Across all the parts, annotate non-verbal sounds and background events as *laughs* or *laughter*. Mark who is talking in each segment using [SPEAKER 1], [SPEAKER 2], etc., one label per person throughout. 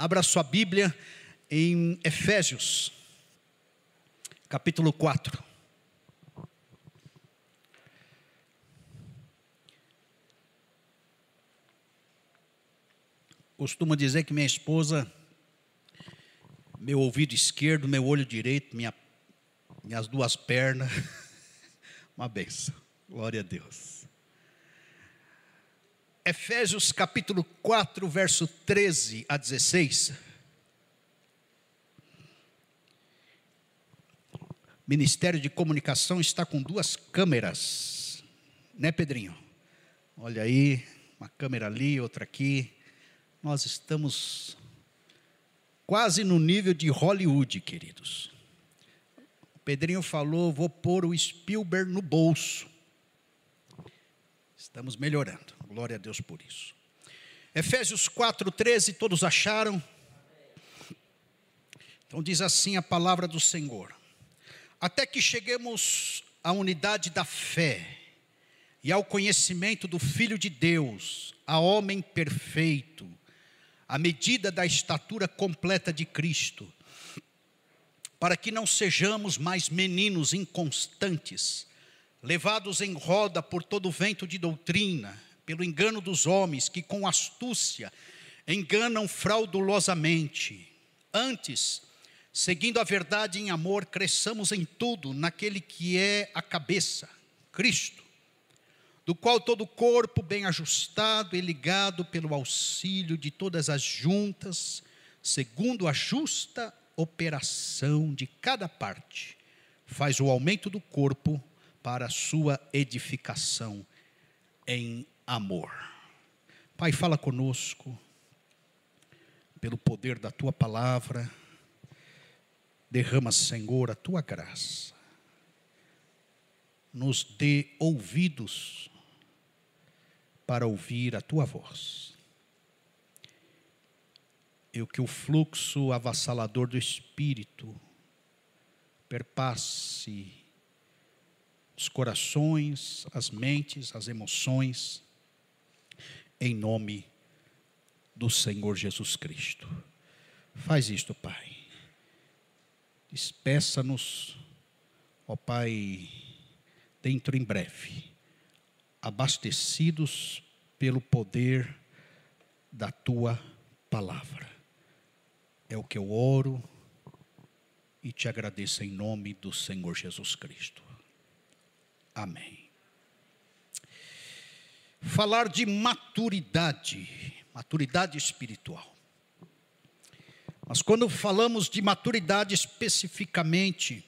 [SPEAKER 1] Abra sua Bíblia em Efésios, capítulo 4. Costumo dizer que minha esposa, meu ouvido esquerdo, meu olho direito, minha, minhas duas pernas, *laughs* uma benção. Glória a Deus. Efésios capítulo 4, verso 13 a 16. Ministério de Comunicação está com duas câmeras, né, Pedrinho? Olha aí, uma câmera ali, outra aqui. Nós estamos quase no nível de Hollywood, queridos. O Pedrinho falou: vou pôr o Spielberg no bolso. Estamos melhorando. Glória a Deus por isso. Efésios 4:13, todos acharam? Então diz assim a palavra do Senhor: Até que cheguemos à unidade da fé e ao conhecimento do Filho de Deus, a homem perfeito, à medida da estatura completa de Cristo, para que não sejamos mais meninos inconstantes, levados em roda por todo vento de doutrina, pelo engano dos homens que com astúcia enganam fraudulosamente. Antes, seguindo a verdade em amor, cresçamos em tudo naquele que é a cabeça, Cristo, do qual todo o corpo bem ajustado e ligado pelo auxílio de todas as juntas, segundo a justa operação de cada parte, faz o aumento do corpo para a sua edificação em amor. Pai, fala conosco, pelo poder da tua palavra, derrama, Senhor, a tua graça, nos dê ouvidos para ouvir a tua voz. E que o fluxo avassalador do Espírito perpasse os corações, as mentes, as emoções, em nome do Senhor Jesus Cristo. Faz isto, Pai. Despeça-nos, ó Pai, dentro em breve, abastecidos pelo poder da tua palavra. É o que eu oro e te agradeço em nome do Senhor Jesus Cristo. Amém falar de maturidade, maturidade espiritual. Mas quando falamos de maturidade especificamente,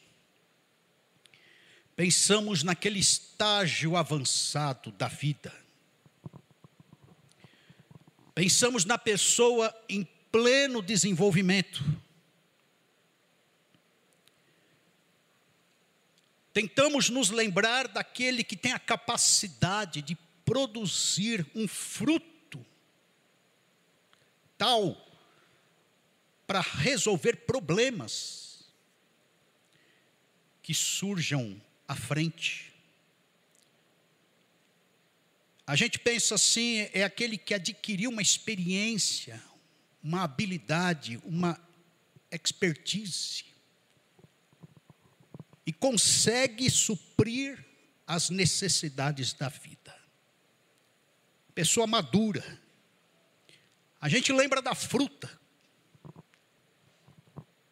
[SPEAKER 1] pensamos naquele estágio avançado da vida. Pensamos na pessoa em pleno desenvolvimento. Tentamos nos lembrar daquele que tem a capacidade de produzir um fruto tal para resolver problemas que surjam à frente. A gente pensa assim, é aquele que adquiriu uma experiência, uma habilidade, uma expertise e consegue suprir as necessidades da vida pessoa madura. A gente lembra da fruta.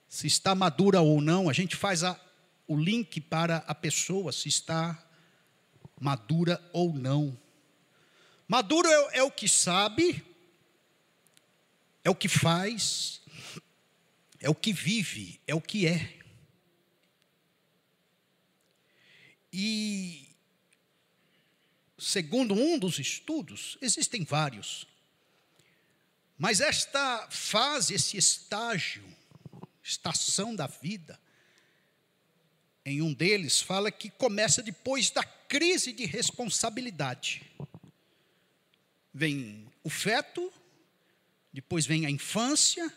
[SPEAKER 1] Se está madura ou não, a gente faz a, o link para a pessoa, se está madura ou não. Maduro é, é o que sabe, é o que faz, é o que vive, é o que é. E segundo um dos estudos, existem vários, mas esta fase, esse estágio, estação da vida, em um deles fala que começa depois da crise de responsabilidade. Vem o feto, depois vem a infância,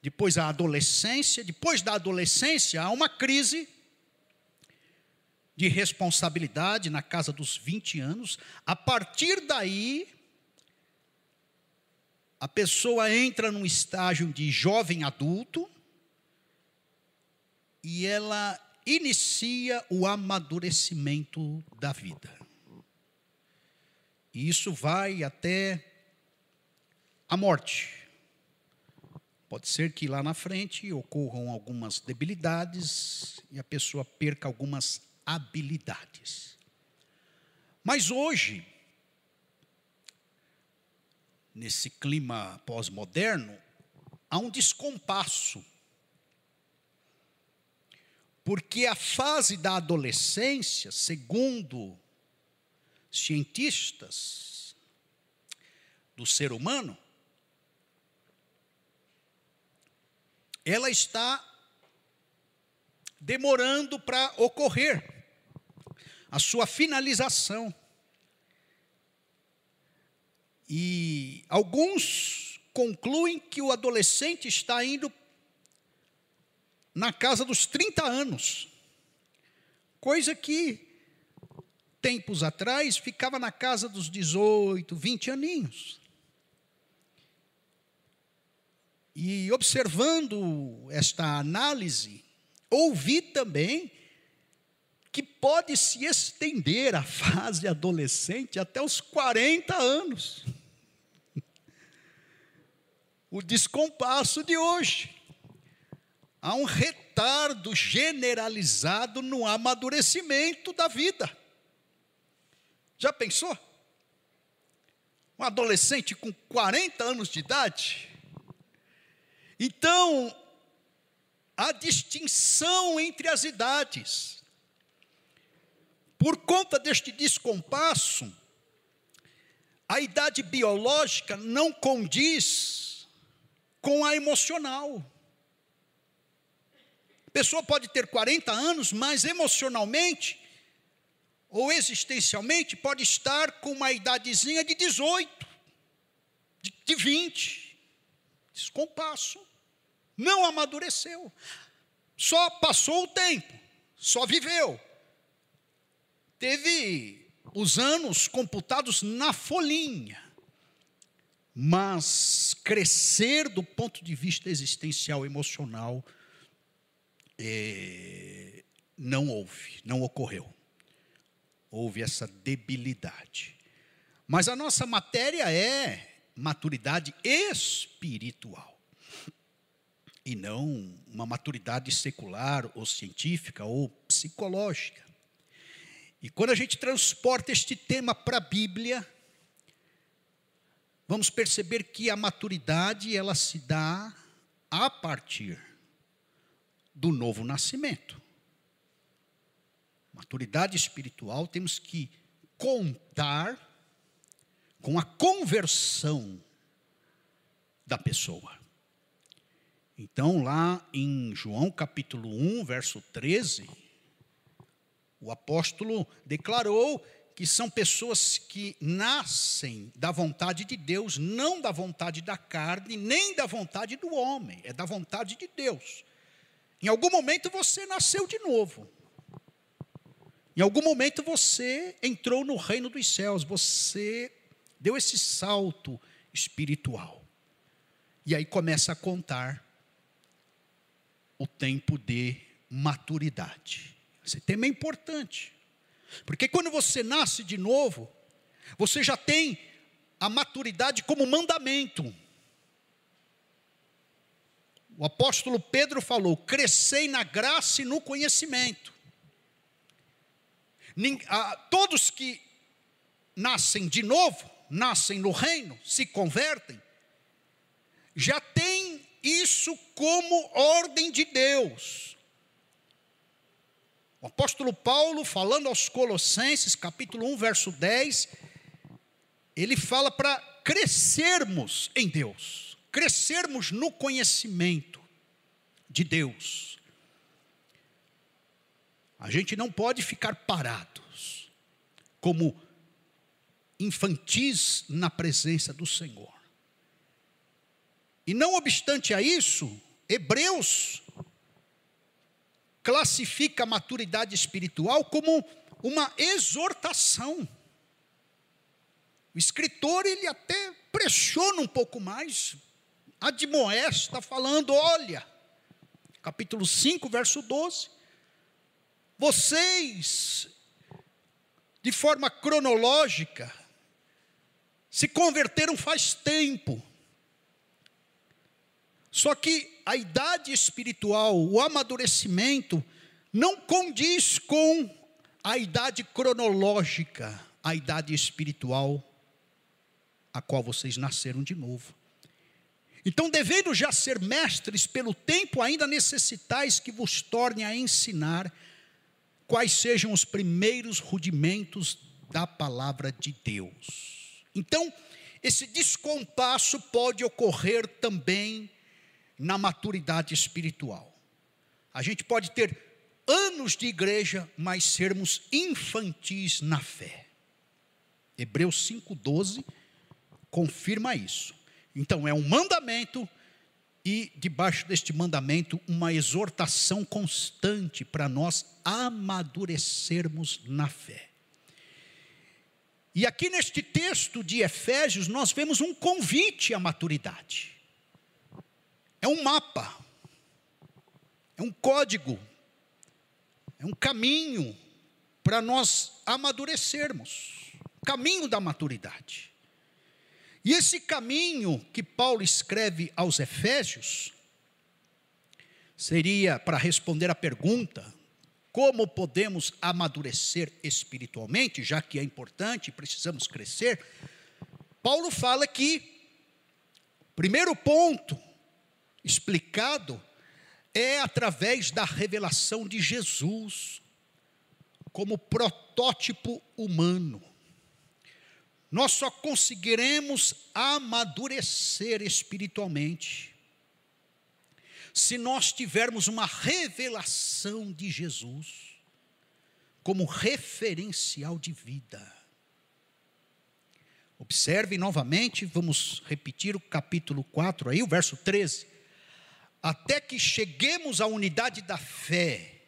[SPEAKER 1] depois a adolescência, depois da adolescência há uma crise de responsabilidade na casa dos 20 anos. A partir daí, a pessoa entra num estágio de jovem adulto e ela inicia o amadurecimento da vida. E isso vai até a morte. Pode ser que lá na frente ocorram algumas debilidades e a pessoa perca algumas habilidades. Mas hoje, nesse clima pós-moderno, há um descompasso. Porque a fase da adolescência, segundo cientistas do ser humano, ela está demorando para ocorrer a sua finalização. E alguns concluem que o adolescente está indo na casa dos 30 anos, coisa que tempos atrás ficava na casa dos 18, 20 aninhos. E observando esta análise, ouvi também que pode se estender a fase adolescente até os 40 anos. O descompasso de hoje. Há um retardo generalizado no amadurecimento da vida. Já pensou? Um adolescente com 40 anos de idade então, a distinção entre as idades. Por conta deste descompasso, a idade biológica não condiz com a emocional. A pessoa pode ter 40 anos, mas emocionalmente ou existencialmente pode estar com uma idadezinha de 18, de 20 descompasso, não amadureceu, só passou o tempo, só viveu. Teve os anos computados na folhinha, mas crescer do ponto de vista existencial, emocional, é, não houve, não ocorreu. Houve essa debilidade. Mas a nossa matéria é maturidade espiritual. E não uma maturidade secular ou científica ou psicológica. E quando a gente transporta este tema para a Bíblia, vamos perceber que a maturidade ela se dá a partir do novo nascimento. Maturidade espiritual temos que contar com a conversão da pessoa. Então, lá em João capítulo 1, verso 13, o apóstolo declarou que são pessoas que nascem da vontade de Deus, não da vontade da carne, nem da vontade do homem, é da vontade de Deus. Em algum momento você nasceu de novo. Em algum momento você entrou no reino dos céus, você deu esse salto espiritual. E aí começa a contar o tempo de maturidade. Esse tema é importante. Porque quando você nasce de novo, você já tem a maturidade como mandamento. O apóstolo Pedro falou: crescei na graça e no conhecimento. Todos que nascem de novo, nascem no reino, se convertem, já tem isso como ordem de Deus. O apóstolo Paulo, falando aos Colossenses, capítulo 1, verso 10, ele fala para crescermos em Deus, crescermos no conhecimento de Deus. A gente não pode ficar parados, como infantis na presença do Senhor. E não obstante a isso, Hebreus classifica a maturidade espiritual como uma exortação. O escritor, ele até pressiona um pouco mais, admoesta, falando: olha, capítulo 5, verso 12, vocês, de forma cronológica, se converteram faz tempo. Só que a idade espiritual, o amadurecimento, não condiz com a idade cronológica, a idade espiritual, a qual vocês nasceram de novo. Então, devendo já ser mestres pelo tempo, ainda necessitais que vos torne a ensinar quais sejam os primeiros rudimentos da palavra de Deus. Então, esse descompasso pode ocorrer também na maturidade espiritual. A gente pode ter anos de igreja, mas sermos infantis na fé. Hebreus 5,12 confirma isso. Então, é um mandamento e, debaixo deste mandamento, uma exortação constante para nós amadurecermos na fé. E aqui neste texto de Efésios, nós vemos um convite à maturidade. É um mapa, é um código é um caminho para nós amadurecermos caminho da maturidade. E esse caminho que Paulo escreve aos Efésios seria para responder a pergunta: como podemos amadurecer espiritualmente, já que é importante, precisamos crescer. Paulo fala que, primeiro ponto explicado, é através da revelação de Jesus como protótipo humano. Nós só conseguiremos amadurecer espiritualmente se nós tivermos uma revelação de Jesus como referencial de vida. Observe novamente, vamos repetir o capítulo 4 aí, o verso 13 até que cheguemos à unidade da fé,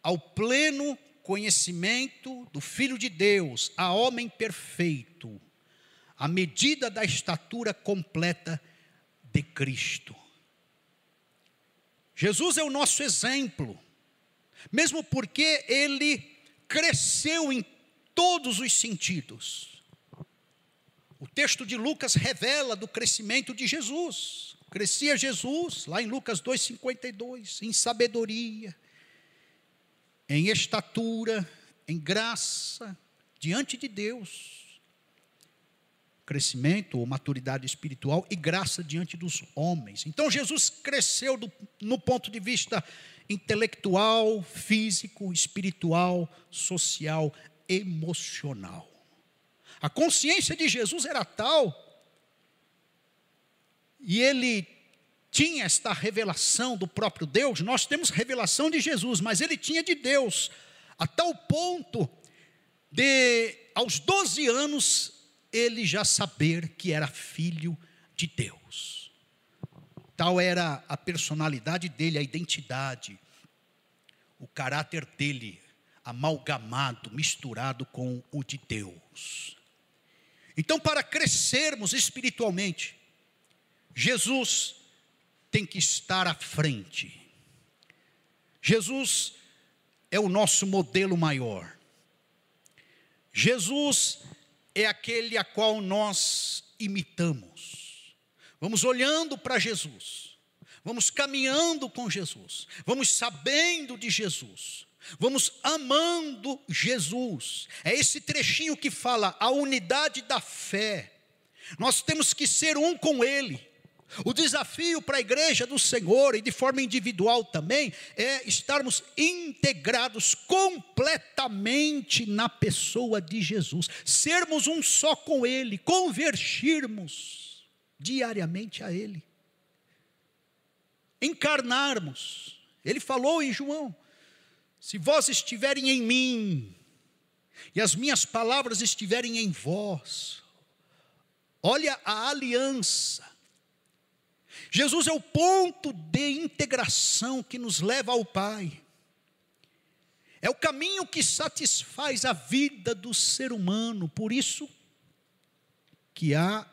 [SPEAKER 1] ao pleno conhecimento do Filho de Deus, a homem perfeito, à medida da estatura completa de Cristo. Jesus é o nosso exemplo, mesmo porque ele cresceu em todos os sentidos. O texto de Lucas revela do crescimento de Jesus. Crescia Jesus, lá em Lucas 2,52, em sabedoria, em estatura, em graça, diante de Deus. Crescimento ou maturidade espiritual e graça diante dos homens. Então Jesus cresceu do, no ponto de vista intelectual, físico, espiritual, social, emocional. A consciência de Jesus era tal e ele tinha esta revelação do próprio Deus, nós temos revelação de Jesus, mas ele tinha de Deus, a tal ponto de, aos 12 anos, ele já saber que era filho de Deus. Tal era a personalidade dele, a identidade, o caráter dele, amalgamado, misturado com o de Deus. Então, para crescermos espiritualmente, Jesus tem que estar à frente. Jesus é o nosso modelo maior. Jesus é aquele a qual nós imitamos. Vamos olhando para Jesus, vamos caminhando com Jesus, vamos sabendo de Jesus, vamos amando Jesus. É esse trechinho que fala a unidade da fé. Nós temos que ser um com Ele. O desafio para a igreja do Senhor e de forma individual também é estarmos integrados completamente na pessoa de Jesus, sermos um só com Ele, convertirmos diariamente a Ele, encarnarmos. Ele falou em João: se vós estiverem em mim e as minhas palavras estiverem em vós, olha a aliança Jesus é o ponto de integração que nos leva ao Pai. É o caminho que satisfaz a vida do ser humano. Por isso que há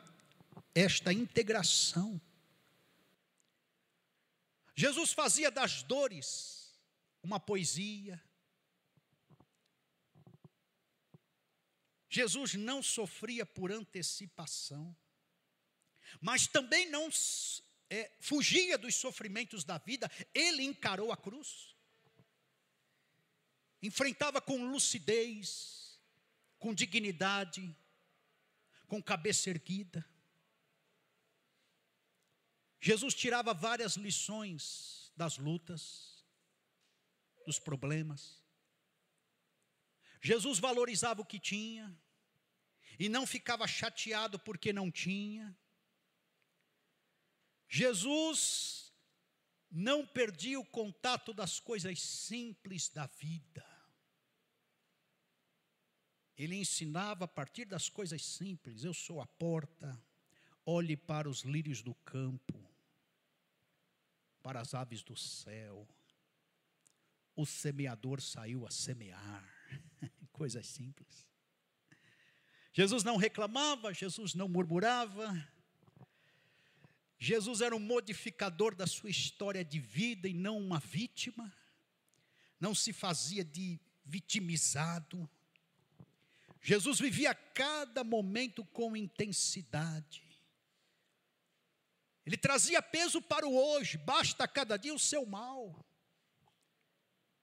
[SPEAKER 1] esta integração. Jesus fazia das dores uma poesia. Jesus não sofria por antecipação, mas também não é, fugia dos sofrimentos da vida, ele encarou a cruz, enfrentava com lucidez, com dignidade, com cabeça erguida. Jesus tirava várias lições das lutas, dos problemas. Jesus valorizava o que tinha e não ficava chateado porque não tinha. Jesus não perdia o contato das coisas simples da vida. Ele ensinava a partir das coisas simples: eu sou a porta, olhe para os lírios do campo, para as aves do céu. O semeador saiu a semear, *laughs* coisas simples. Jesus não reclamava, Jesus não murmurava, Jesus era um modificador da sua história de vida e não uma vítima, não se fazia de vitimizado. Jesus vivia cada momento com intensidade. Ele trazia peso para o hoje, basta cada dia o seu mal.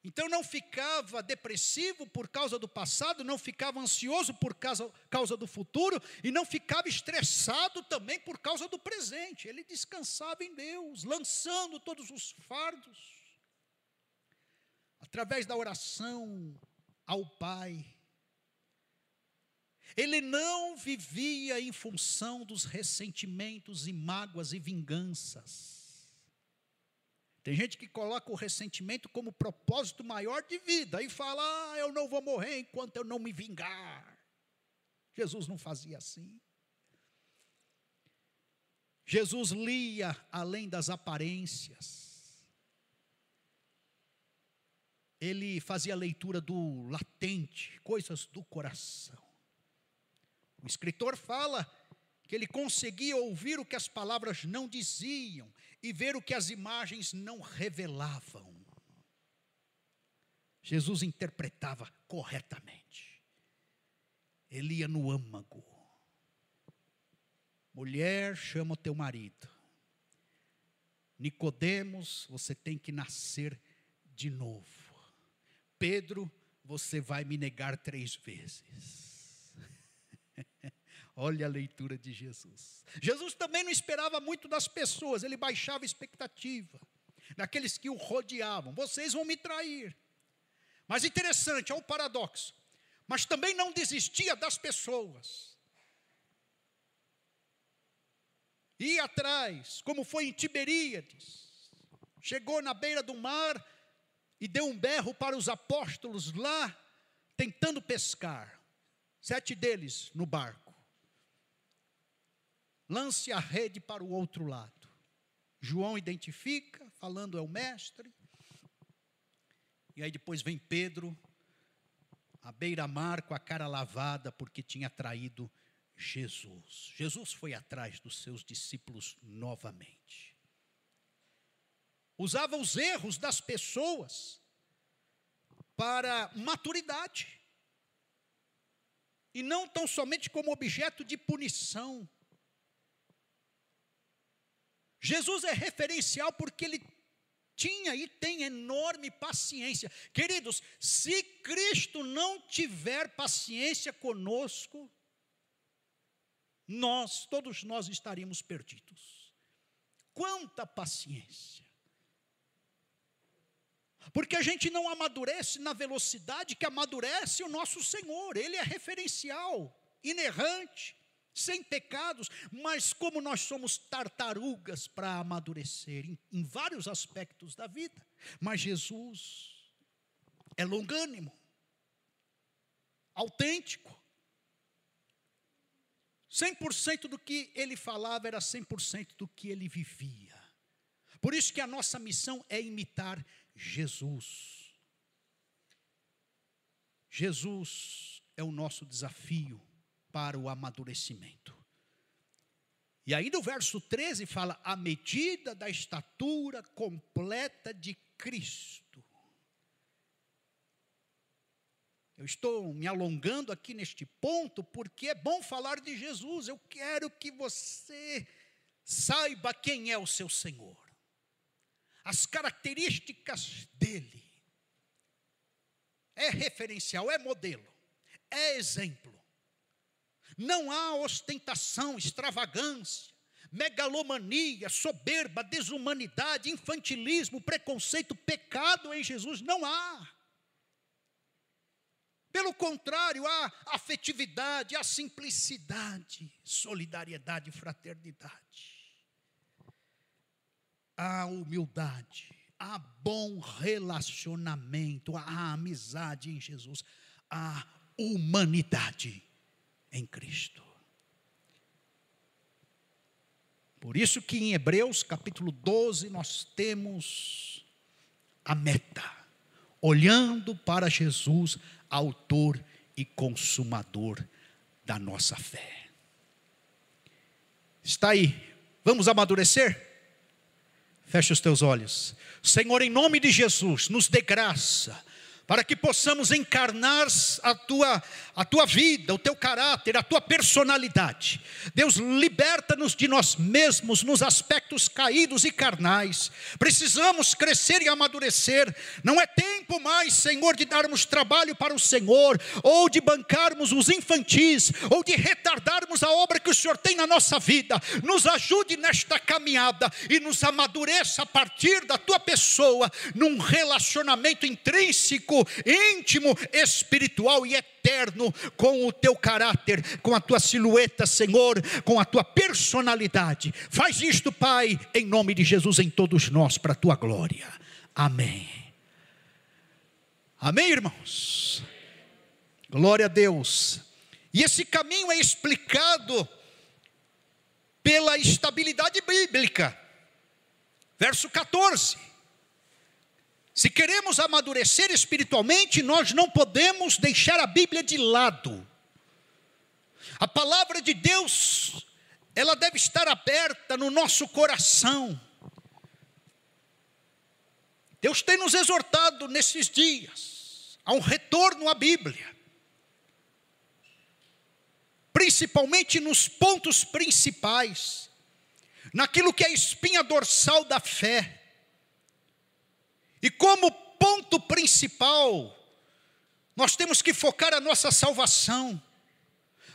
[SPEAKER 1] Então não ficava depressivo por causa do passado, não ficava ansioso por causa, causa do futuro e não ficava estressado também por causa do presente. Ele descansava em Deus, lançando todos os fardos através da oração ao Pai. Ele não vivia em função dos ressentimentos e mágoas e vinganças. Tem gente que coloca o ressentimento como propósito maior de vida e fala: ah, eu não vou morrer enquanto eu não me vingar. Jesus não fazia assim. Jesus lia além das aparências. Ele fazia a leitura do latente, coisas do coração. O escritor fala que ele conseguia ouvir o que as palavras não diziam e ver o que as imagens não revelavam. Jesus interpretava corretamente. Ele ia no âmago. Mulher, chama o teu marido. Nicodemos, você tem que nascer de novo. Pedro, você vai me negar três vezes. Olha a leitura de Jesus. Jesus também não esperava muito das pessoas, ele baixava a expectativa daqueles que o rodeavam. Vocês vão me trair. Mas interessante, olha o paradoxo. Mas também não desistia das pessoas. Ia atrás, como foi em Tiberíades. Chegou na beira do mar e deu um berro para os apóstolos lá, tentando pescar. Sete deles no barco lance a rede para o outro lado. João identifica, falando é o mestre. E aí depois vem Pedro, à beira-mar, com a cara lavada, porque tinha traído Jesus. Jesus foi atrás dos seus discípulos novamente. Usava os erros das pessoas para maturidade. E não tão somente como objeto de punição. Jesus é referencial porque ele tinha e tem enorme paciência. Queridos, se Cristo não tiver paciência conosco, nós, todos nós estaríamos perdidos. Quanta paciência! Porque a gente não amadurece na velocidade que amadurece o nosso Senhor, Ele é referencial, inerrante, sem pecados, mas como nós somos tartarugas para amadurecer em, em vários aspectos da vida. Mas Jesus é longânimo, autêntico. 100% do que ele falava era 100% do que ele vivia. Por isso que a nossa missão é imitar Jesus. Jesus é o nosso desafio para o amadurecimento. E ainda o verso 13 fala: a medida da estatura completa de Cristo. Eu estou me alongando aqui neste ponto porque é bom falar de Jesus. Eu quero que você saiba quem é o seu Senhor, as características dele. É referencial, é modelo, é exemplo. Não há ostentação, extravagância, megalomania, soberba, desumanidade, infantilismo, preconceito, pecado em Jesus. Não há. Pelo contrário, há afetividade, há simplicidade, solidariedade, fraternidade. Há humildade, há bom relacionamento, há amizade em Jesus, há humanidade em Cristo. Por isso que em Hebreus capítulo 12 nós temos a meta, olhando para Jesus, autor e consumador da nossa fé. Está aí, vamos amadurecer? Feche os teus olhos. Senhor, em nome de Jesus, nos dê graça para que possamos encarnar a tua, a tua vida, o teu caráter, a tua personalidade. Deus, liberta-nos de nós mesmos nos aspectos caídos e carnais. Precisamos crescer e amadurecer. Não é tempo mais, Senhor, de darmos trabalho para o Senhor, ou de bancarmos os infantis, ou de retardarmos a obra que o Senhor tem na nossa vida. Nos ajude nesta caminhada e nos amadureça a partir da tua pessoa, num relacionamento intrínseco íntimo, espiritual e eterno com o teu caráter, com a tua silhueta, Senhor, com a tua personalidade. Faz isto, Pai, em nome de Jesus, em todos nós, para a tua glória. Amém. Amém, irmãos? Glória a Deus. E esse caminho é explicado pela estabilidade bíblica. Verso 14. Se queremos amadurecer espiritualmente, nós não podemos deixar a Bíblia de lado. A palavra de Deus, ela deve estar aberta no nosso coração. Deus tem nos exortado nesses dias a um retorno à Bíblia, principalmente nos pontos principais, naquilo que é a espinha dorsal da fé e como ponto principal, nós temos que focar a nossa salvação,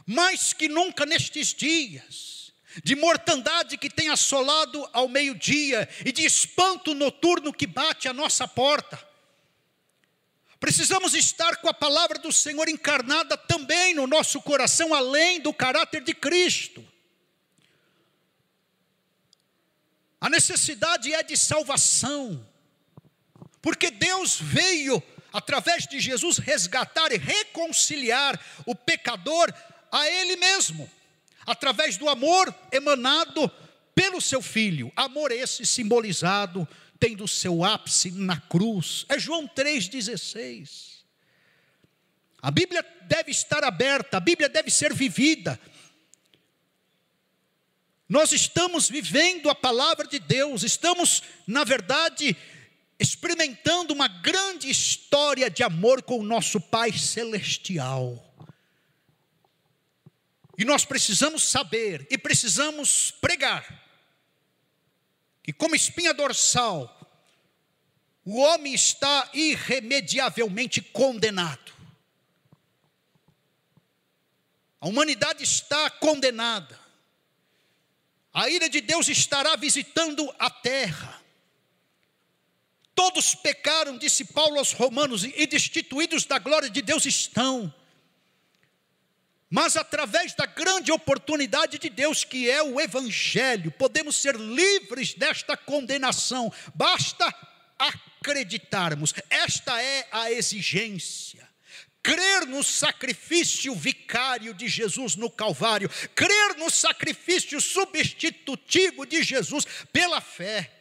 [SPEAKER 1] mais que nunca nestes dias, de mortandade que tem assolado ao meio-dia e de espanto noturno que bate à nossa porta. Precisamos estar com a palavra do Senhor encarnada também no nosso coração, além do caráter de Cristo. A necessidade é de salvação. Porque Deus veio, através de Jesus, resgatar e reconciliar o pecador a Ele mesmo, através do amor emanado pelo seu Filho. Amor esse simbolizado, tendo seu ápice na cruz. É João 3,16. A Bíblia deve estar aberta, a Bíblia deve ser vivida. Nós estamos vivendo a palavra de Deus, estamos, na verdade, experimentando uma grande história de amor com o nosso Pai Celestial. E nós precisamos saber e precisamos pregar que, como espinha dorsal, o homem está irremediavelmente condenado. A humanidade está condenada. A ira de Deus estará visitando a terra. Todos pecaram, disse Paulo aos Romanos, e destituídos da glória de Deus estão. Mas através da grande oportunidade de Deus, que é o Evangelho, podemos ser livres desta condenação, basta acreditarmos, esta é a exigência. Crer no sacrifício vicário de Jesus no Calvário, crer no sacrifício substitutivo de Jesus pela fé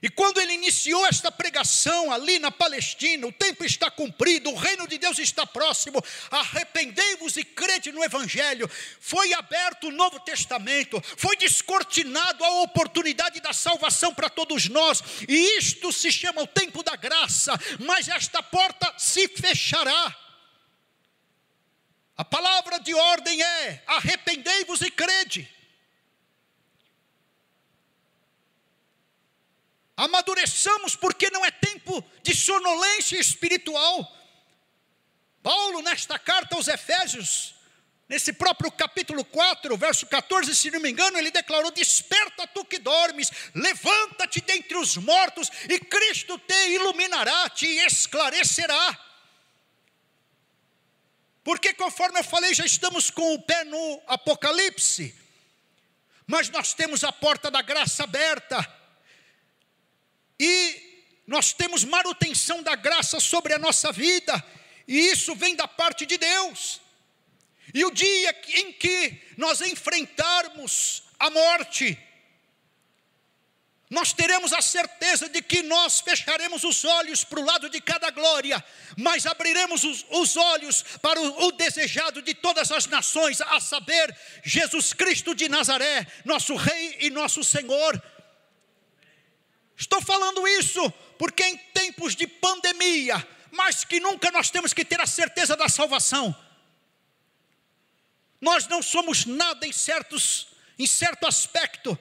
[SPEAKER 1] E quando ele iniciou esta pregação ali na Palestina, o tempo está cumprido, o reino de Deus está próximo, arrependei-vos e crede no Evangelho. Foi aberto o Novo Testamento, foi descortinado a oportunidade da salvação para todos nós, e isto se chama o tempo da graça, mas esta porta se fechará. A palavra de ordem é: arrependei-vos e crede. Amadureçamos, porque não é tempo de sonolência espiritual. Paulo, nesta carta aos Efésios, nesse próprio capítulo 4, verso 14, se não me engano, ele declarou: Desperta tu que dormes, levanta-te dentre os mortos, e Cristo te iluminará, te esclarecerá. Porque, conforme eu falei, já estamos com o pé no Apocalipse, mas nós temos a porta da graça aberta e nós temos manutenção da graça sobre a nossa vida, e isso vem da parte de Deus. E o dia em que nós enfrentarmos a morte, nós teremos a certeza de que nós fecharemos os olhos para o lado de cada glória, mas abriremos os, os olhos para o, o, desejado de todas as nações, a saber, Jesus Cristo de Nazaré, nosso Rei e nosso Senhor. Estou falando isso porque em tempos de pandemia, mais que nunca nós temos que ter a certeza da salvação. Nós não somos nada em certos em certo aspecto.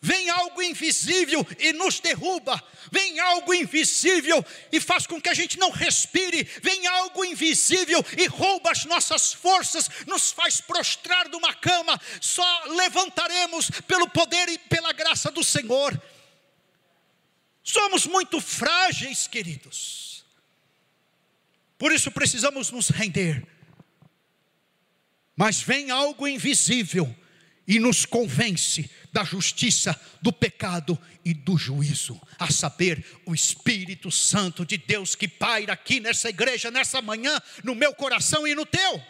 [SPEAKER 1] Vem algo invisível e nos derruba. Vem algo invisível e faz com que a gente não respire. Vem algo invisível e rouba as nossas forças, nos faz prostrar de uma cama. Só levantaremos pelo poder e pela graça do Senhor. Somos muito frágeis, queridos. Por isso precisamos nos render. Mas vem algo invisível e nos convence da justiça, do pecado e do juízo, a saber, o Espírito Santo de Deus que paira aqui nessa igreja, nessa manhã, no meu coração e no teu.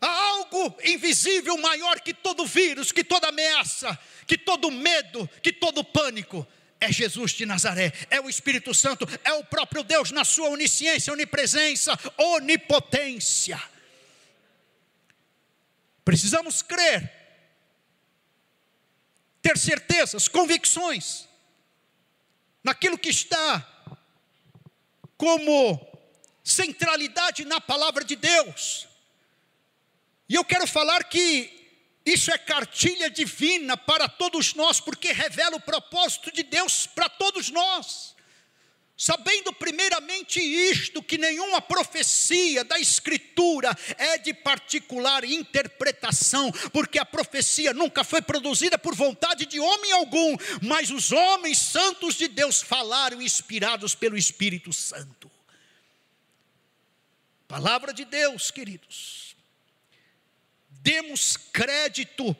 [SPEAKER 1] Há algo invisível maior que todo vírus, que toda ameaça, que todo medo, que todo pânico é Jesus de Nazaré, é o Espírito Santo, é o próprio Deus na sua onisciência, onipresença, onipotência. Precisamos crer, ter certezas, convicções, naquilo que está como centralidade na palavra de Deus. E eu quero falar que isso é cartilha divina para todos nós, porque revela o propósito de Deus para todos nós. Sabendo primeiramente isto, que nenhuma profecia da Escritura é de particular interpretação, porque a profecia nunca foi produzida por vontade de homem algum, mas os homens santos de Deus falaram inspirados pelo Espírito Santo. Palavra de Deus, queridos demos crédito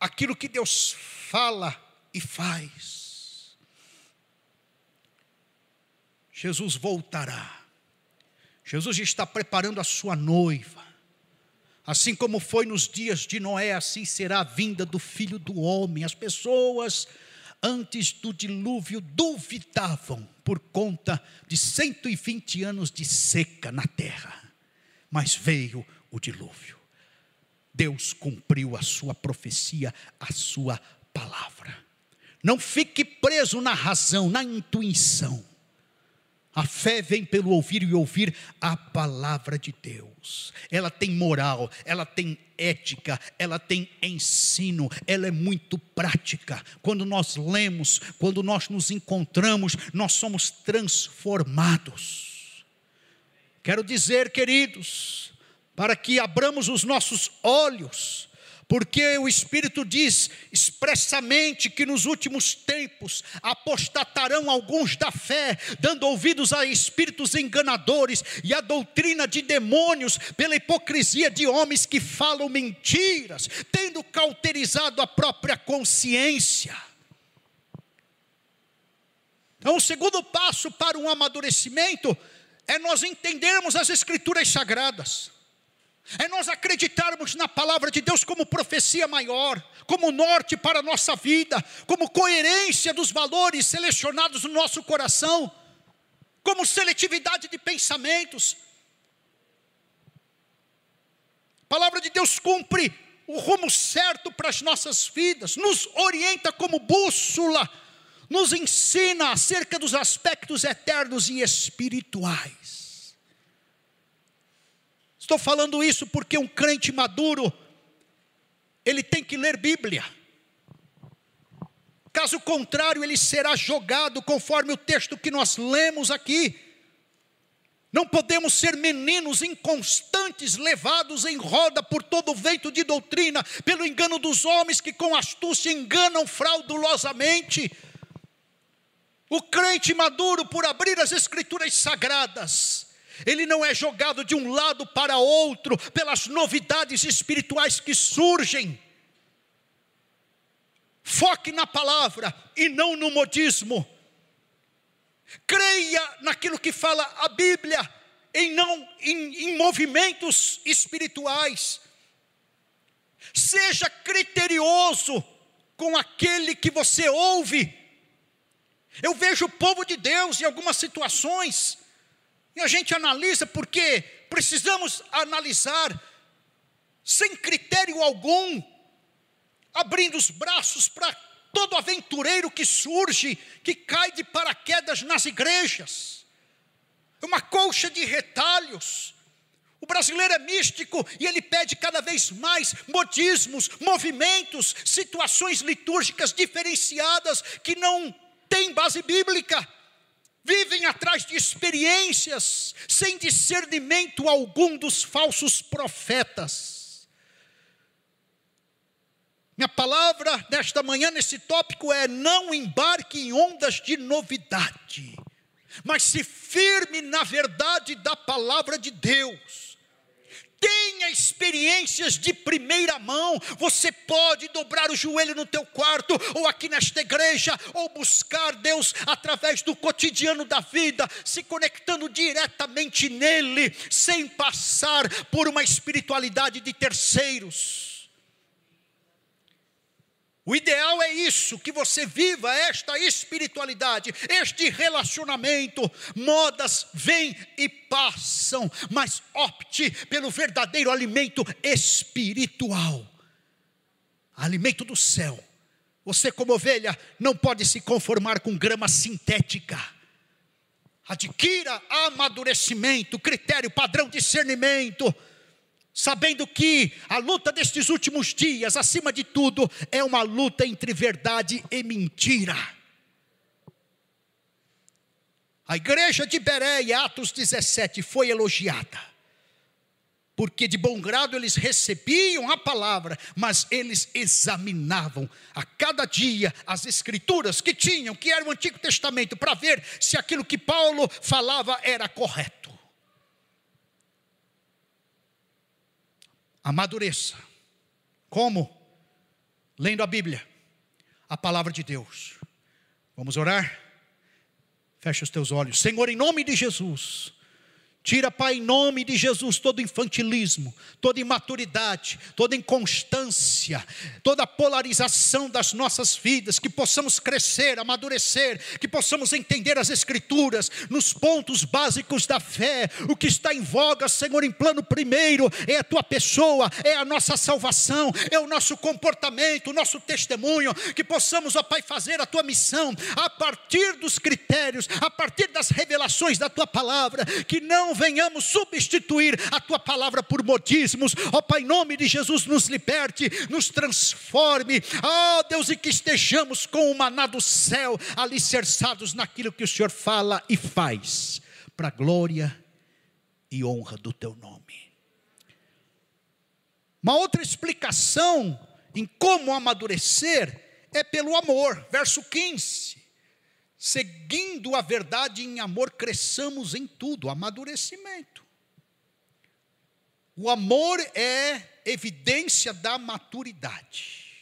[SPEAKER 1] àquilo que Deus fala e faz. Jesus voltará. Jesus está preparando a sua noiva. Assim como foi nos dias de Noé, assim será a vinda do filho do homem. As pessoas, antes do dilúvio, duvidavam por conta de 120 anos de seca na terra. Mas veio o dilúvio. Deus cumpriu a sua profecia, a sua palavra. Não fique preso na razão, na intuição. A fé vem pelo ouvir e ouvir a palavra de Deus. Ela tem moral, ela tem ética, ela tem ensino, ela é muito prática. Quando nós lemos, quando nós nos encontramos, nós somos transformados. Quero dizer, queridos, para que abramos os nossos olhos, porque o Espírito diz expressamente que nos últimos tempos apostatarão alguns da fé, dando ouvidos a espíritos enganadores e a doutrina de demônios, pela hipocrisia de homens que falam mentiras, tendo cauterizado a própria consciência. Então, o segundo passo para um amadurecimento é nós entendermos as Escrituras sagradas. É nós acreditarmos na palavra de Deus como profecia maior, como norte para a nossa vida, como coerência dos valores selecionados no nosso coração, como seletividade de pensamentos. A palavra de Deus cumpre o rumo certo para as nossas vidas, nos orienta como bússola, nos ensina acerca dos aspectos eternos e espirituais. Estou falando isso porque um crente maduro, ele tem que ler Bíblia. Caso contrário, ele será jogado conforme o texto que nós lemos aqui. Não podemos ser meninos inconstantes, levados em roda por todo o vento de doutrina, pelo engano dos homens que com astúcia enganam fraudulosamente. O crente maduro, por abrir as Escrituras sagradas, ele não é jogado de um lado para outro pelas novidades espirituais que surgem. Foque na palavra e não no modismo. Creia naquilo que fala a Bíblia, e não em, em movimentos espirituais. Seja criterioso com aquele que você ouve. Eu vejo o povo de Deus em algumas situações a gente analisa porque precisamos analisar sem critério algum, abrindo os braços para todo aventureiro que surge, que cai de paraquedas nas igrejas. É uma colcha de retalhos. O brasileiro é místico e ele pede cada vez mais modismos, movimentos, situações litúrgicas diferenciadas que não têm base bíblica vivem atrás de experiências, sem discernimento algum dos falsos profetas. Minha palavra nesta manhã nesse tópico é: não embarque em ondas de novidade, mas se firme na verdade da palavra de Deus tenha experiências de primeira mão. Você pode dobrar o joelho no teu quarto, ou aqui nesta igreja, ou buscar Deus através do cotidiano da vida, se conectando diretamente nele, sem passar por uma espiritualidade de terceiros. O ideal é isso, que você viva esta espiritualidade, este relacionamento. Modas vêm e passam, mas opte pelo verdadeiro alimento espiritual alimento do céu. Você, como ovelha, não pode se conformar com grama sintética. Adquira amadurecimento, critério, padrão, discernimento sabendo que a luta destes últimos dias, acima de tudo, é uma luta entre verdade e mentira. A igreja de Bereia, Atos 17, foi elogiada, porque de bom grado eles recebiam a palavra, mas eles examinavam a cada dia as escrituras que tinham, que era o Antigo Testamento, para ver se aquilo que Paulo falava era correto. Amadureça. Como? Lendo a Bíblia, a palavra de Deus. Vamos orar? Fecha os teus olhos. Senhor, em nome de Jesus. Tira, Pai, em nome de Jesus, todo infantilismo, toda imaturidade, toda inconstância, toda polarização das nossas vidas, que possamos crescer, amadurecer, que possamos entender as Escrituras nos pontos básicos da fé. O que está em voga, Senhor, em plano primeiro, é a tua pessoa, é a nossa salvação, é o nosso comportamento, o nosso testemunho. Que possamos, ó Pai, fazer a tua missão a partir dos critérios, a partir das revelações da tua palavra, que não não venhamos substituir a tua palavra por modismos. Ó oh, Pai, em nome de Jesus, nos liberte, nos transforme. Ó oh, Deus, e que estejamos com o maná do céu, alicerçados naquilo que o Senhor fala e faz, para a glória e honra do teu nome. Uma outra explicação em como amadurecer é pelo amor, verso 15 seguindo a verdade em amor, cresçamos em tudo, amadurecimento. O amor é evidência da maturidade.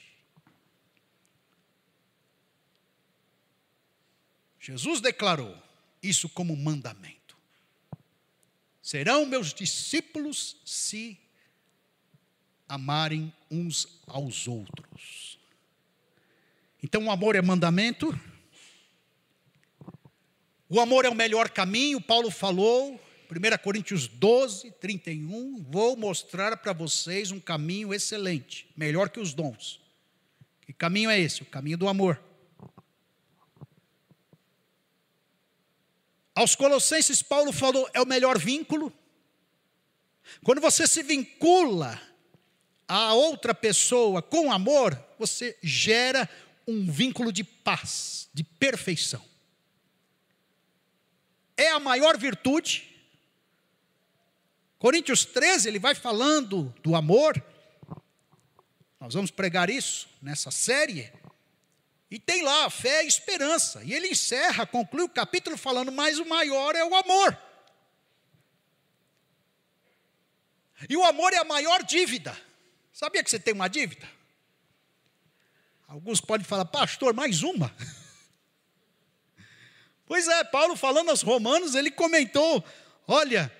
[SPEAKER 1] Jesus declarou isso como mandamento. Serão meus discípulos se amarem uns aos outros. Então, o amor é mandamento, o amor é o melhor caminho, Paulo falou, 1 Coríntios 12, 31. Vou mostrar para vocês um caminho excelente, melhor que os dons. Que caminho é esse? O caminho do amor. Aos Colossenses, Paulo falou: é o melhor vínculo. Quando você se vincula a outra pessoa com amor, você gera um vínculo de paz, de perfeição. É a maior virtude. Coríntios 13, ele vai falando do amor. Nós vamos pregar isso nessa série. E tem lá fé e esperança. E ele encerra, conclui o capítulo falando: Mas o maior é o amor. E o amor é a maior dívida. Sabia que você tem uma dívida? Alguns podem falar, pastor, mais uma. *laughs* Pois é, Paulo falando aos Romanos, ele comentou: olha,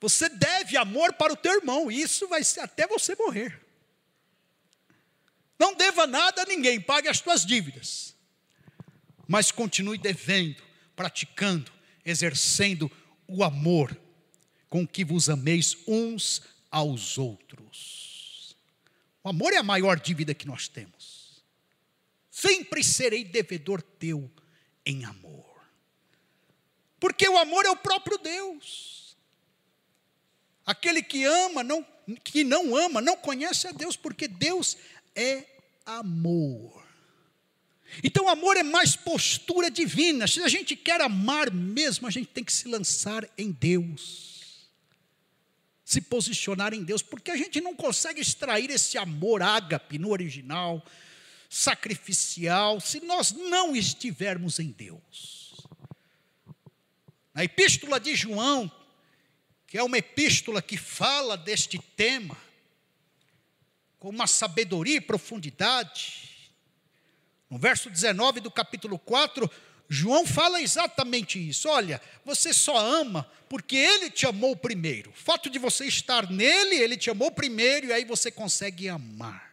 [SPEAKER 1] você deve amor para o teu irmão, isso vai ser até você morrer. Não deva nada a ninguém, pague as tuas dívidas. Mas continue devendo, praticando, exercendo o amor com que vos ameis uns aos outros. O amor é a maior dívida que nós temos. Sempre serei devedor teu em amor. Porque o amor é o próprio Deus. Aquele que ama, não, que não ama, não conhece a Deus, porque Deus é amor. Então, amor é mais postura divina. Se a gente quer amar mesmo, a gente tem que se lançar em Deus. Se posicionar em Deus, porque a gente não consegue extrair esse amor ágape no original, sacrificial, se nós não estivermos em Deus. Na epístola de João, que é uma epístola que fala deste tema, com uma sabedoria e profundidade. No verso 19 do capítulo 4, João fala exatamente isso. Olha, você só ama porque ele te amou primeiro. O fato de você estar nele, ele te amou primeiro e aí você consegue amar.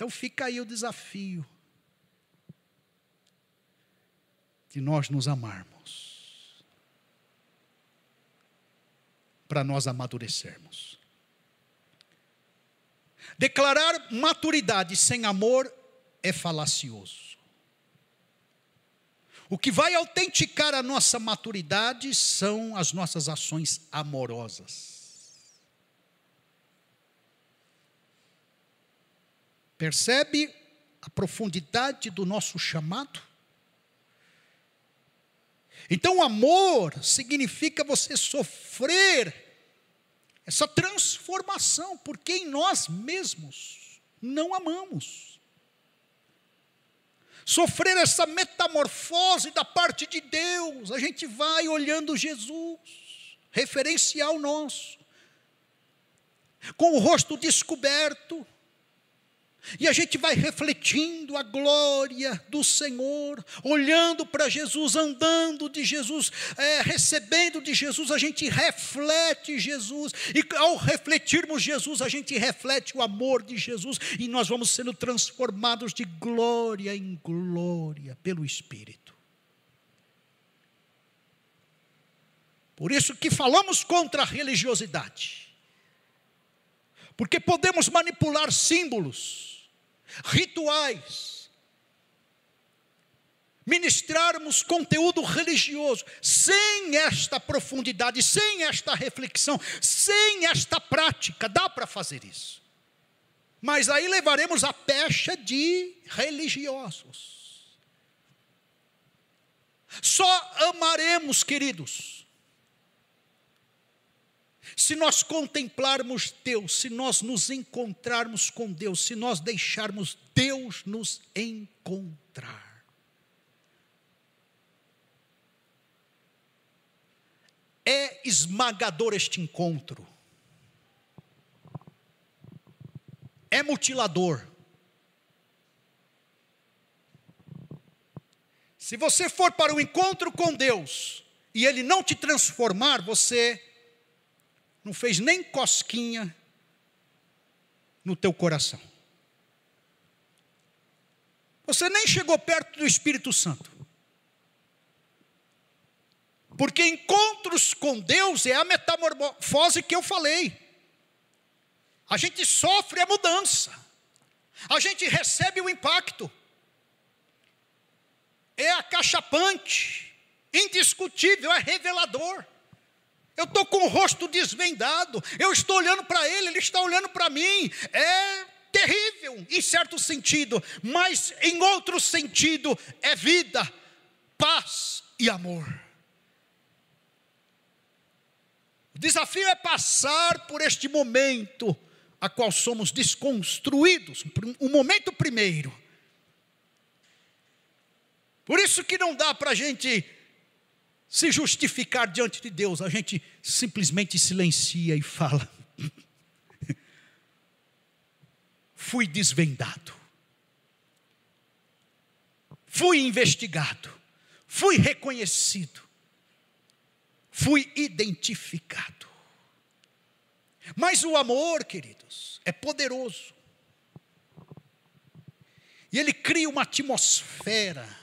[SPEAKER 1] Então fica aí o desafio de nós nos amarmos. Para nós amadurecermos. Declarar maturidade sem amor é falacioso. O que vai autenticar a nossa maturidade são as nossas ações amorosas. Percebe a profundidade do nosso chamado? Então, amor significa você sofrer essa transformação, porque em nós mesmos não amamos. Sofrer essa metamorfose da parte de Deus, a gente vai olhando Jesus, referencial nosso, com o rosto descoberto, e a gente vai refletindo a glória do Senhor, olhando para Jesus, andando de Jesus, é, recebendo de Jesus, a gente reflete Jesus, e ao refletirmos Jesus, a gente reflete o amor de Jesus, e nós vamos sendo transformados de glória em glória pelo Espírito. Por isso que falamos contra a religiosidade, porque podemos manipular símbolos, rituais, ministrarmos conteúdo religioso, sem esta profundidade, sem esta reflexão, sem esta prática, dá para fazer isso. Mas aí levaremos a pecha de religiosos. Só amaremos, queridos, se nós contemplarmos Deus, se nós nos encontrarmos com Deus, se nós deixarmos Deus nos encontrar. É esmagador este encontro. É mutilador. Se você for para o encontro com Deus e Ele não te transformar, você não fez nem cosquinha no teu coração. Você nem chegou perto do Espírito Santo. Porque encontros com Deus é a metamorfose que eu falei. A gente sofre a mudança. A gente recebe o impacto. É acachapante, indiscutível, é revelador. Eu estou com o rosto desvendado, eu estou olhando para ele, ele está olhando para mim. É terrível, em certo sentido, mas em outro sentido, é vida, paz e amor. O desafio é passar por este momento a qual somos desconstruídos, um momento primeiro. Por isso que não dá para a gente se justificar diante de Deus, a gente simplesmente silencia e fala: *laughs* fui desvendado, fui investigado, fui reconhecido, fui identificado. Mas o amor, queridos, é poderoso. E ele cria uma atmosfera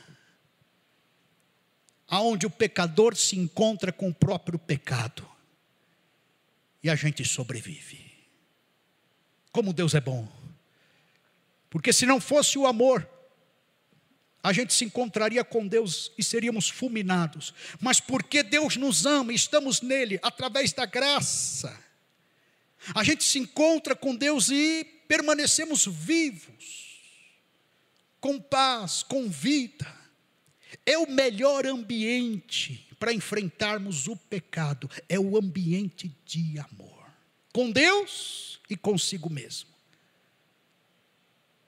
[SPEAKER 1] aonde o pecador se encontra com o próprio pecado. E a gente sobrevive. Como Deus é bom. Porque se não fosse o amor, a gente se encontraria com Deus e seríamos fulminados. Mas porque Deus nos ama e estamos nele através da graça, a gente se encontra com Deus e permanecemos vivos, com paz, com vida. É o melhor ambiente para enfrentarmos o pecado, é o ambiente de amor, com Deus e consigo mesmo.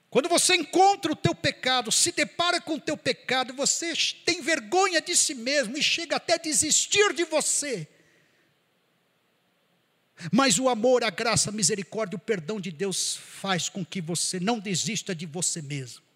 [SPEAKER 1] Quando você encontra o teu pecado, se depara com o teu pecado, você tem vergonha de si mesmo e chega até a desistir de você. Mas o amor, a graça, a misericórdia, o perdão de Deus faz com que você não desista de você mesmo.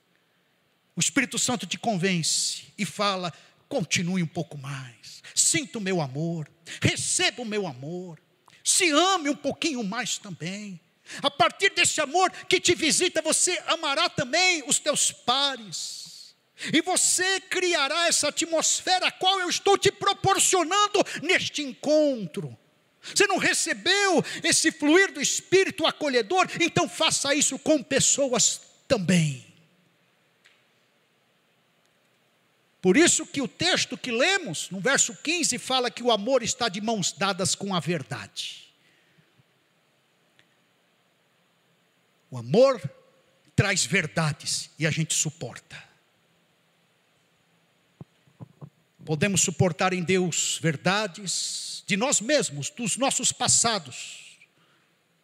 [SPEAKER 1] O Espírito Santo te convence e fala: continue um pouco mais, sinta o meu amor, receba o meu amor, se ame um pouquinho mais também. A partir desse amor que te visita, você amará também os teus pares. E você criará essa atmosfera a qual eu estou te proporcionando neste encontro. Você não recebeu esse fluir do Espírito acolhedor? Então faça isso com pessoas também. Por isso que o texto que lemos, no verso 15, fala que o amor está de mãos dadas com a verdade. O amor traz verdades e a gente suporta. Podemos suportar em Deus verdades de nós mesmos, dos nossos passados,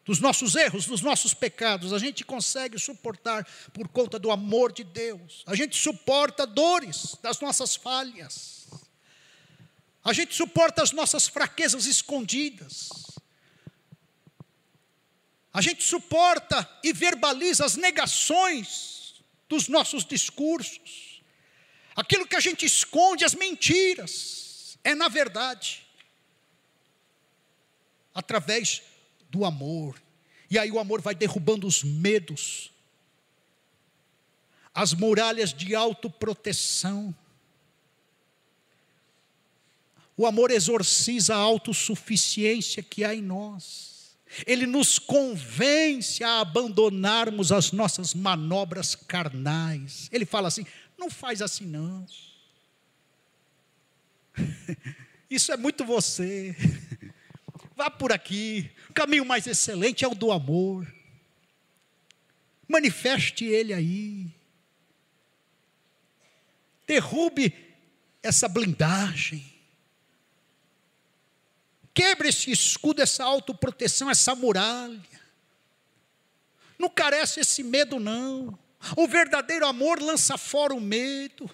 [SPEAKER 1] dos nossos erros, dos nossos pecados. A gente consegue suportar por conta do amor de Deus. A gente suporta dores das nossas falhas. A gente suporta as nossas fraquezas escondidas. A gente suporta e verbaliza as negações dos nossos discursos. Aquilo que a gente esconde, as mentiras, é na verdade através do amor. E aí o amor vai derrubando os medos, as muralhas de autoproteção. O amor exorciza a autossuficiência que há em nós. Ele nos convence a abandonarmos as nossas manobras carnais. Ele fala assim: não faz assim não. *laughs* Isso é muito você. Vá por aqui. O caminho mais excelente é o do amor. Manifeste ele aí. Derrube essa blindagem. Quebre esse escudo, essa autoproteção, essa muralha. Não carece esse medo, não. O verdadeiro amor lança fora o medo.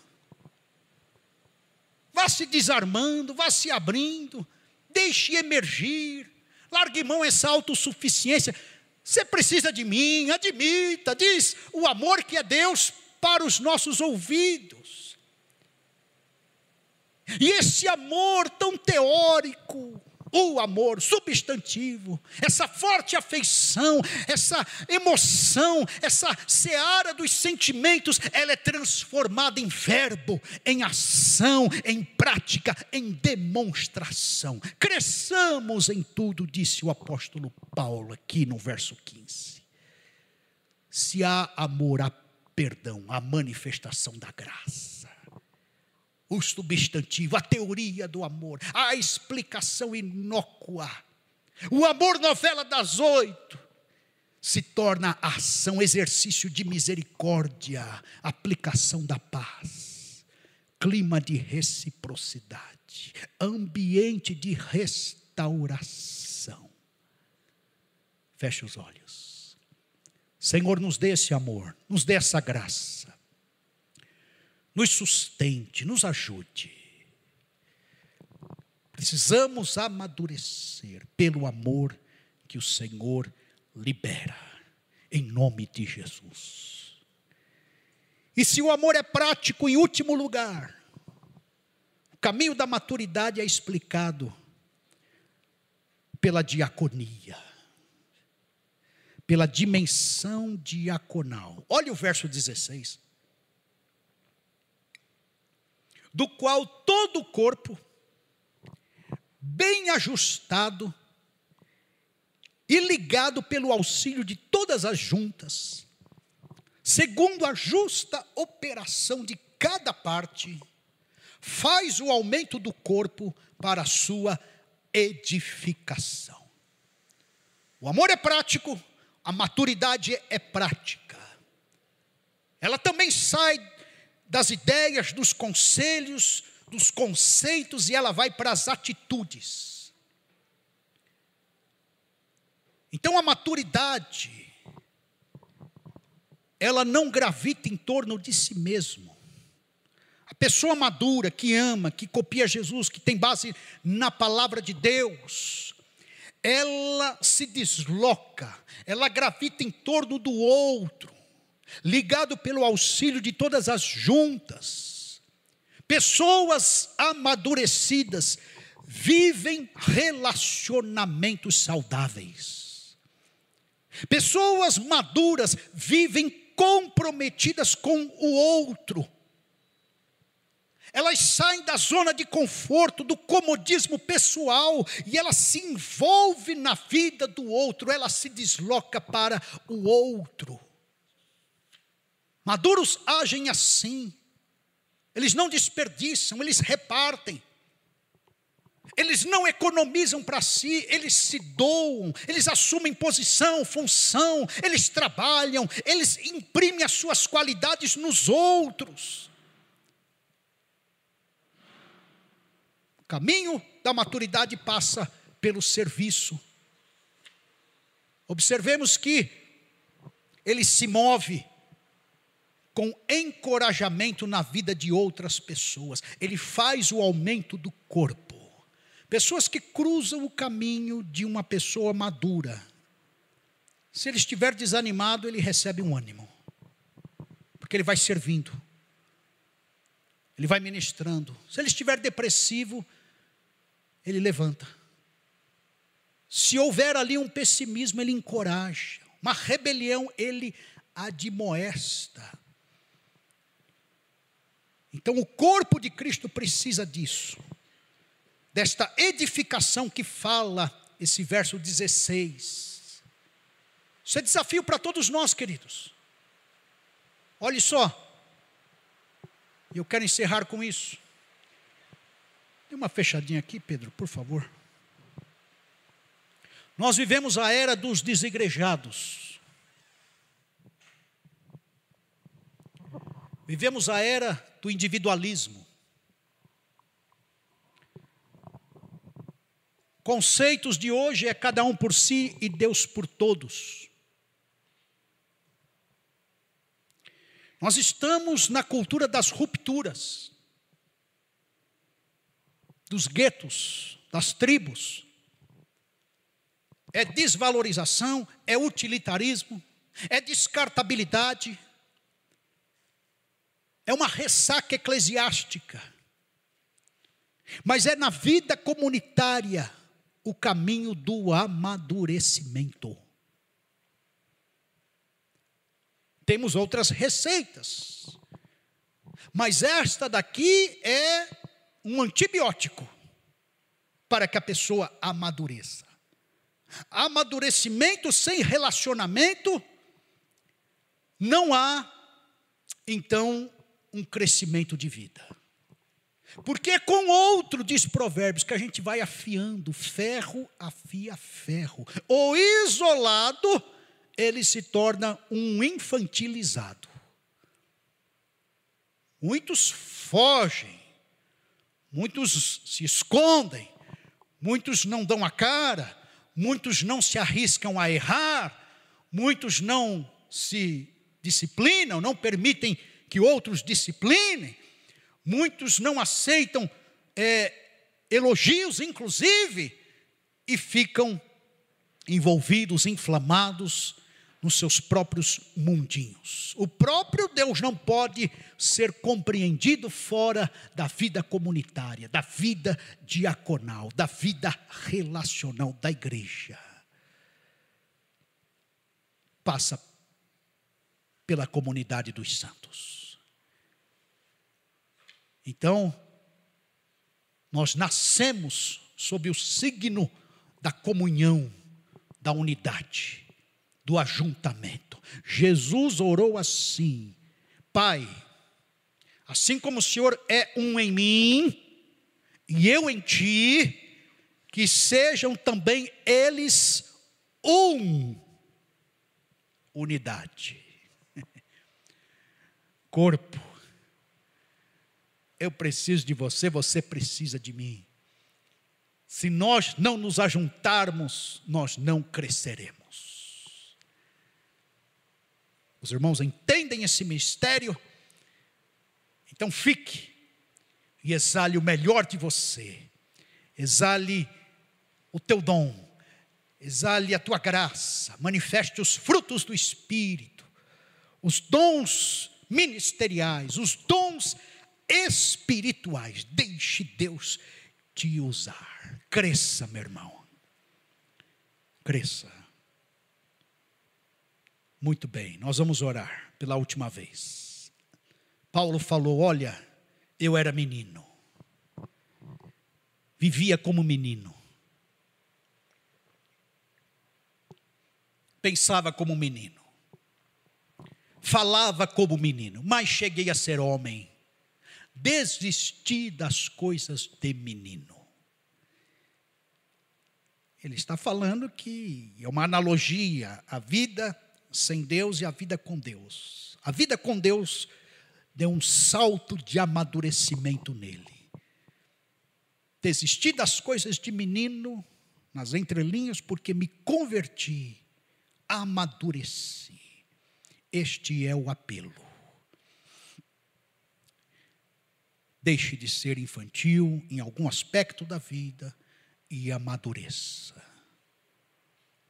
[SPEAKER 1] Vá se desarmando, vá se abrindo, deixe emergir. Largue mão essa autossuficiência. Você precisa de mim, admita, diz o amor que é Deus para os nossos ouvidos. E esse amor tão teórico, o amor, substantivo, essa forte afeição, essa emoção, essa seara dos sentimentos, ela é transformada em verbo, em ação, em prática, em demonstração. Cresçamos em tudo, disse o apóstolo Paulo aqui no verso 15. Se há amor, há perdão, a manifestação da graça o substantivo, a teoria do amor, a explicação inócua. O amor, novela das oito, se torna ação, exercício de misericórdia, aplicação da paz, clima de reciprocidade, ambiente de restauração. Feche os olhos. Senhor, nos dê esse amor, nos dê essa graça nos sustente, nos ajude. Precisamos amadurecer pelo amor que o Senhor libera, em nome de Jesus. E se o amor é prático, em último lugar, o caminho da maturidade é explicado pela diaconia, pela dimensão diaconal. Olha o verso 16. Do qual todo o corpo, bem ajustado e ligado pelo auxílio de todas as juntas, segundo a justa operação de cada parte, faz o aumento do corpo para a sua edificação. O amor é prático, a maturidade é prática. Ela também sai das ideias, dos conselhos, dos conceitos e ela vai para as atitudes. Então a maturidade, ela não gravita em torno de si mesmo. A pessoa madura, que ama, que copia Jesus, que tem base na palavra de Deus, ela se desloca, ela gravita em torno do outro ligado pelo auxílio de todas as juntas. Pessoas amadurecidas vivem relacionamentos saudáveis. Pessoas maduras vivem comprometidas com o outro. Elas saem da zona de conforto, do comodismo pessoal, e ela se envolve na vida do outro, ela se desloca para o outro. Maduros agem assim. Eles não desperdiçam, eles repartem. Eles não economizam para si, eles se doam, eles assumem posição, função, eles trabalham, eles imprimem as suas qualidades nos outros. O caminho da maturidade passa pelo serviço. Observemos que ele se move com encorajamento na vida de outras pessoas. Ele faz o aumento do corpo. Pessoas que cruzam o caminho de uma pessoa madura. Se ele estiver desanimado, ele recebe um ânimo. Porque ele vai servindo. Ele vai ministrando. Se ele estiver depressivo, ele levanta. Se houver ali um pessimismo, ele encoraja. Uma rebelião, ele admoesta. Então, o corpo de Cristo precisa disso, desta edificação que fala esse verso 16. Isso é desafio para todos nós, queridos. Olhe só, e eu quero encerrar com isso. Dê uma fechadinha aqui, Pedro, por favor. Nós vivemos a era dos desigrejados. Vivemos a era do individualismo. Conceitos de hoje é cada um por si e Deus por todos. Nós estamos na cultura das rupturas, dos guetos, das tribos. É desvalorização, é utilitarismo, é descartabilidade, é uma ressaca eclesiástica. Mas é na vida comunitária o caminho do amadurecimento. Temos outras receitas, mas esta daqui é um antibiótico para que a pessoa amadureça. Amadurecimento sem relacionamento, não há, então, um crescimento de vida. Porque é com outro, diz Provérbios, que a gente vai afiando, ferro afia ferro. O isolado, ele se torna um infantilizado. Muitos fogem, muitos se escondem, muitos não dão a cara, muitos não se arriscam a errar, muitos não se disciplinam, não permitem que outros disciplinem, muitos não aceitam é, elogios, inclusive, e ficam envolvidos, inflamados nos seus próprios mundinhos. O próprio Deus não pode ser compreendido fora da vida comunitária, da vida diaconal, da vida relacional da igreja. Passa pela comunidade dos santos. Então, nós nascemos sob o signo da comunhão, da unidade do ajuntamento. Jesus orou assim: Pai, assim como o Senhor é um em mim e eu em ti, que sejam também eles um. Unidade. Corpo. Eu preciso de você, você precisa de mim. Se nós não nos ajuntarmos, nós não cresceremos. Os irmãos entendem esse mistério? Então fique e exale o melhor de você, exale o teu dom, exale a tua graça, manifeste os frutos do Espírito, os dons ministeriais, os dons espirituais. Deixe Deus te usar. Cresça, meu irmão. Cresça. Muito bem, nós vamos orar pela última vez. Paulo falou: Olha, eu era menino, vivia como menino, pensava como menino, falava como menino, mas cheguei a ser homem, desisti das coisas de menino. Ele está falando que é uma analogia à vida sem Deus e a vida com Deus. A vida com Deus deu um salto de amadurecimento nele. Desisti das coisas de menino, nas entrelinhas, porque me converti, amadureci. Este é o apelo. Deixe de ser infantil em algum aspecto da vida e amadureça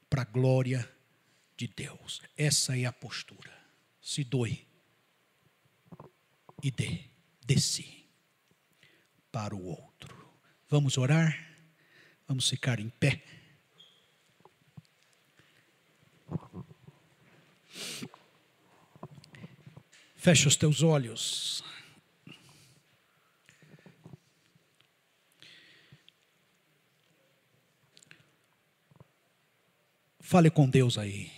[SPEAKER 1] para a glória de Deus. Essa é a postura. Se doe e dê de para o outro. Vamos orar? Vamos ficar em pé. Fecha os teus olhos. Fale com Deus aí.